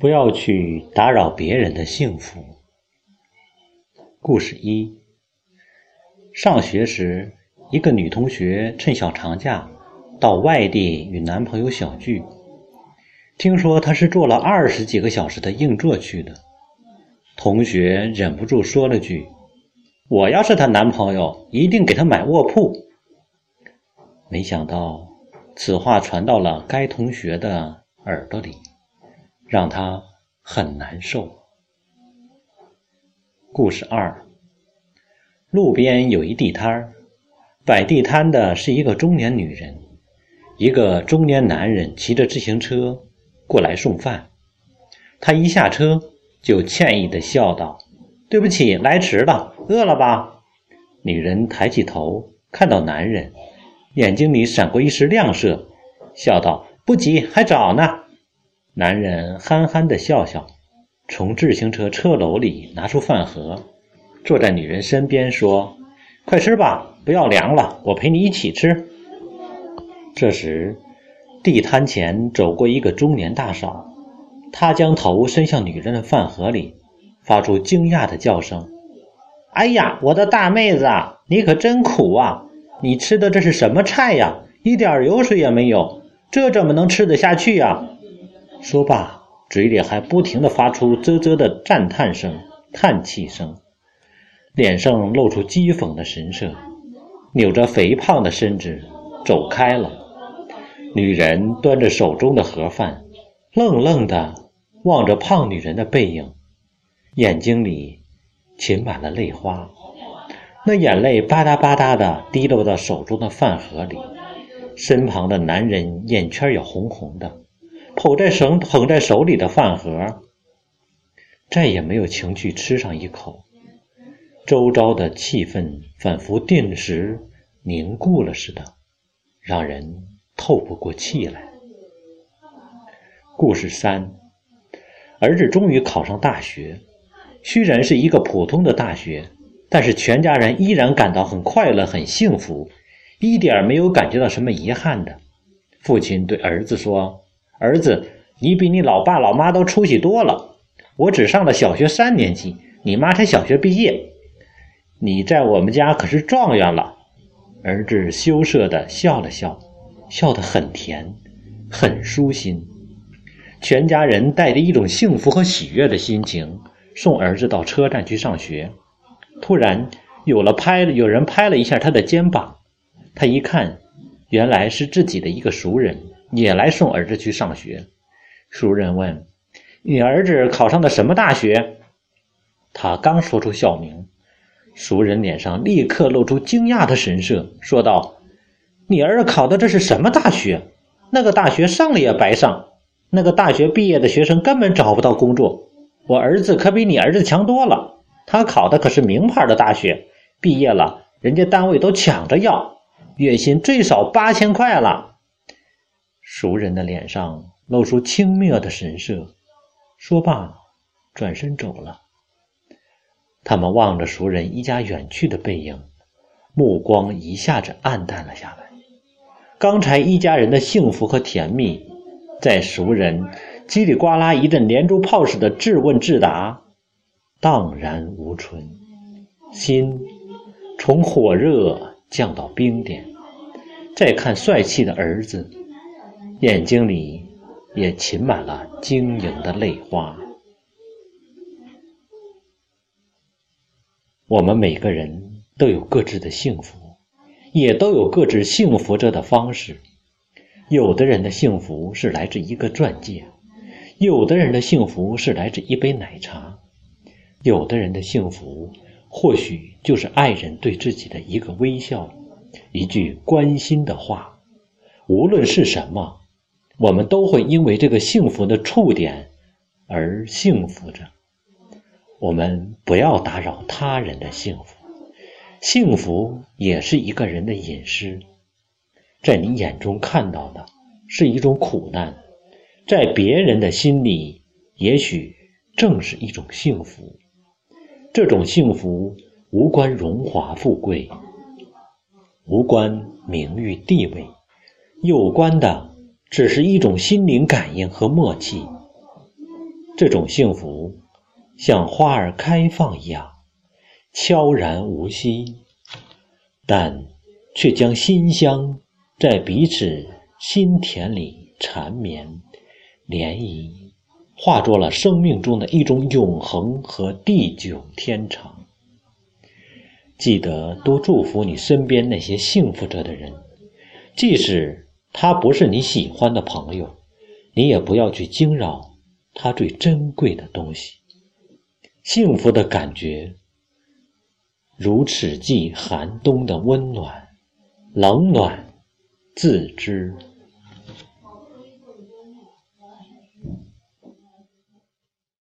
不要去打扰别人的幸福。故事一：上学时，一个女同学趁小长假到外地与男朋友小聚。听说她是坐了二十几个小时的硬座去的，同学忍不住说了句：“我要是她男朋友，一定给她买卧铺。”没想到，此话传到了该同学的耳朵里。让他很难受。故事二：路边有一地摊儿，摆地摊的是一个中年女人，一个中年男人骑着自行车过来送饭。他一下车就歉意的笑道：“对不起，来迟了，饿了吧？”女人抬起头看到男人，眼睛里闪过一丝亮色，笑道：“不急，还早呢。”男人憨憨的笑笑，从自行车车篓里拿出饭盒，坐在女人身边说：“快吃吧，不要凉了，我陪你一起吃。”这时，地摊前走过一个中年大嫂，她将头伸向女人的饭盒里，发出惊讶的叫声：“哎呀，我的大妹子啊，你可真苦啊！你吃的这是什么菜呀？一点油水也没有，这怎么能吃得下去呀？”说罢，嘴里还不停地发出啧啧的赞叹声、叹气声，脸上露出讥讽的神色，扭着肥胖的身子走开了。女人端着手中的盒饭，愣愣地望着胖女人的背影，眼睛里噙满了泪花，那眼泪吧嗒吧嗒地滴落到手中的饭盒里。身旁的男人眼圈也红红的。捧在手捧在手里的饭盒，再也没有情趣吃上一口。周遭的气氛仿佛定时凝固了似的，让人透不过气来。故事三：儿子终于考上大学，虽然是一个普通的大学，但是全家人依然感到很快乐、很幸福，一点没有感觉到什么遗憾的。父亲对儿子说。儿子，你比你老爸老妈都出息多了。我只上了小学三年级，你妈才小学毕业。你在我们家可是状元了。儿子羞涩的笑了笑，笑得很甜，很舒心。全家人带着一种幸福和喜悦的心情送儿子到车站去上学。突然，有了拍，有人拍了一下他的肩膀。他一看，原来是自己的一个熟人。也来送儿子去上学。熟人问：“你儿子考上的什么大学？”他刚说出校名，熟人脸上立刻露出惊讶的神色，说道：“你儿子考的这是什么大学？那个大学上了也白上，那个大学毕业的学生根本找不到工作。我儿子可比你儿子强多了，他考的可是名牌的大学，毕业了人家单位都抢着要，月薪最少八千块了。”熟人的脸上露出轻蔑的神色，说罢，转身走了。他们望着熟人一家远去的背影，目光一下子暗淡了下来。刚才一家人的幸福和甜蜜，在熟人叽里呱啦一阵连珠炮似的质问质答，荡然无存，心从火热降到冰点。再看帅气的儿子。眼睛里也噙满了晶莹的泪花。我们每个人都有各自的幸福，也都有各自幸福着的方式。有的人的幸福是来自一个钻戒，有的人的幸福是来自一杯奶茶，有的人的幸福或许就是爱人对自己的一个微笑，一句关心的话。无论是什么。我们都会因为这个幸福的触点而幸福着。我们不要打扰他人的幸福，幸福也是一个人的隐私。在你眼中看到的是一种苦难，在别人的心里，也许正是一种幸福。这种幸福无关荣华富贵，无关名誉地位，有关的。只是一种心灵感应和默契。这种幸福像花儿开放一样悄然无息，但却将馨香在彼此心田里缠绵涟漪，化作了生命中的一种永恒和地久天长。记得多祝福你身边那些幸福着的人，即使他不是你喜欢的朋友，你也不要去惊扰他最珍贵的东西。幸福的感觉，如此季寒冬的温暖，冷暖自知。